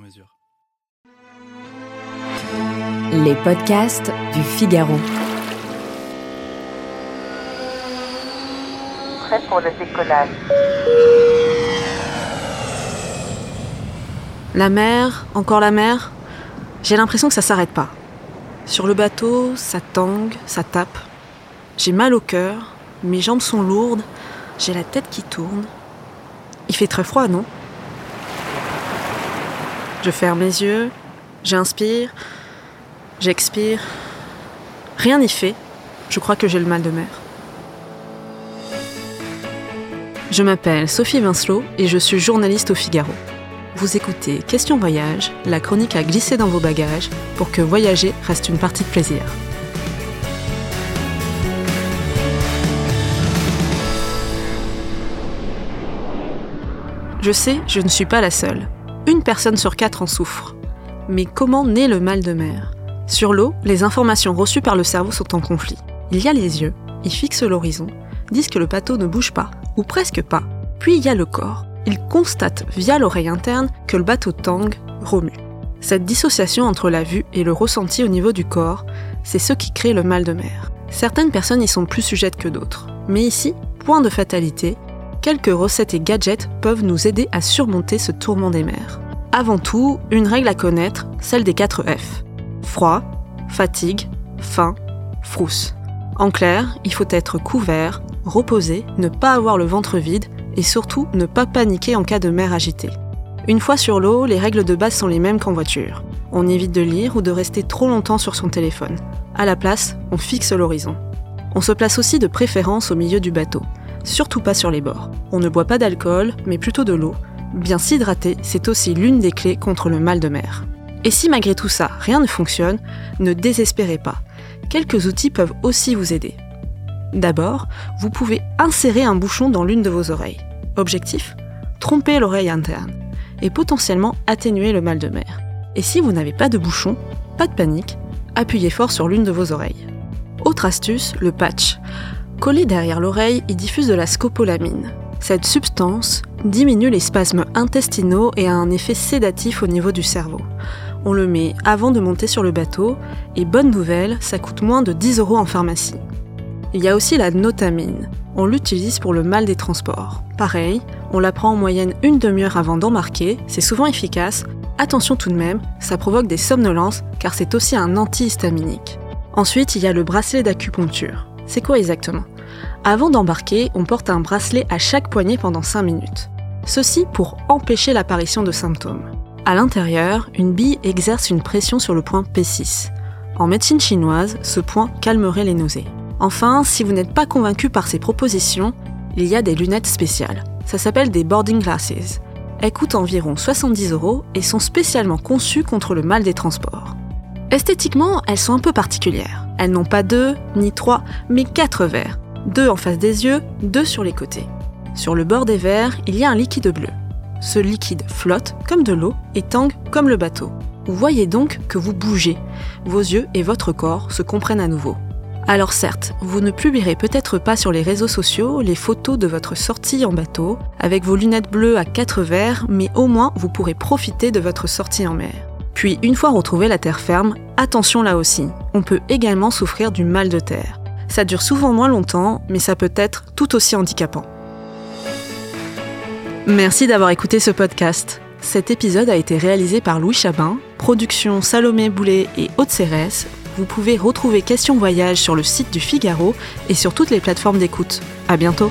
mesure. Les podcasts du Figaro. Prêt pour le décollage. La mer, encore la mer. J'ai l'impression que ça s'arrête pas. Sur le bateau, ça tangue, ça tape. J'ai mal au cœur, mes jambes sont lourdes, j'ai la tête qui tourne. Il fait très froid, non? Je ferme les yeux, j'inspire, j'expire. Rien n'y fait. Je crois que j'ai le mal de mer. Je m'appelle Sophie Vincelot et je suis journaliste au Figaro. Vous écoutez Question Voyage, la chronique à glisser dans vos bagages pour que voyager reste une partie de plaisir. Je sais, je ne suis pas la seule. Une personne sur quatre en souffre. Mais comment naît le mal de mer? Sur l'eau, les informations reçues par le cerveau sont en conflit. Il y a les yeux, ils fixent l'horizon, disent que le bateau ne bouge pas, ou presque pas. Puis il y a le corps. Il constate via l'oreille interne que le bateau tangue, remue. Cette dissociation entre la vue et le ressenti au niveau du corps, c'est ce qui crée le mal de mer. Certaines personnes y sont plus sujettes que d'autres. Mais ici, point de fatalité, quelques recettes et gadgets peuvent nous aider à surmonter ce tourment des mers. Avant tout, une règle à connaître, celle des 4 F. Froid, fatigue, faim, frousse. En clair, il faut être couvert, reposé, ne pas avoir le ventre vide et surtout ne pas paniquer en cas de mer agitée. Une fois sur l'eau, les règles de base sont les mêmes qu'en voiture. On évite de lire ou de rester trop longtemps sur son téléphone. À la place, on fixe l'horizon. On se place aussi de préférence au milieu du bateau, surtout pas sur les bords. On ne boit pas d'alcool, mais plutôt de l'eau. Bien s'hydrater, c'est aussi l'une des clés contre le mal de mer. Et si malgré tout ça, rien ne fonctionne, ne désespérez pas. Quelques outils peuvent aussi vous aider. D'abord, vous pouvez insérer un bouchon dans l'une de vos oreilles. Objectif Tromper l'oreille interne et potentiellement atténuer le mal de mer. Et si vous n'avez pas de bouchon, pas de panique, appuyez fort sur l'une de vos oreilles. Autre astuce, le patch. Collé derrière l'oreille, il diffuse de la scopolamine. Cette substance diminue les spasmes intestinaux et a un effet sédatif au niveau du cerveau. On le met avant de monter sur le bateau et bonne nouvelle, ça coûte moins de 10 euros en pharmacie. Il y a aussi la notamine. On l'utilise pour le mal des transports. Pareil, on la prend en moyenne une demi-heure avant d'embarquer, c'est souvent efficace. Attention tout de même, ça provoque des somnolences car c'est aussi un antihistaminique. Ensuite, il y a le bracelet d'acupuncture. C'est quoi exactement? Avant d'embarquer, on porte un bracelet à chaque poignet pendant 5 minutes. Ceci pour empêcher l'apparition de symptômes. À l'intérieur, une bille exerce une pression sur le point P6. En médecine chinoise, ce point calmerait les nausées. Enfin, si vous n'êtes pas convaincu par ces propositions, il y a des lunettes spéciales. Ça s'appelle des boarding glasses. Elles coûtent environ 70 euros et sont spécialement conçues contre le mal des transports. Esthétiquement, elles sont un peu particulières. Elles n'ont pas deux, ni trois, mais quatre verres. Deux en face des yeux, deux sur les côtés. Sur le bord des verres, il y a un liquide bleu. Ce liquide flotte comme de l'eau et tangue comme le bateau. Vous voyez donc que vous bougez. Vos yeux et votre corps se comprennent à nouveau. Alors certes, vous ne publierez peut-être pas sur les réseaux sociaux les photos de votre sortie en bateau, avec vos lunettes bleues à quatre verres, mais au moins vous pourrez profiter de votre sortie en mer. Puis une fois retrouvé la terre ferme, attention là aussi, on peut également souffrir du mal de terre. Ça dure souvent moins longtemps, mais ça peut être tout aussi handicapant. Merci d'avoir écouté ce podcast. Cet épisode a été réalisé par Louis Chabin, production Salomé Boulet et Haute Cérès. Vous pouvez retrouver Question Voyage sur le site du Figaro et sur toutes les plateformes d'écoute. À bientôt!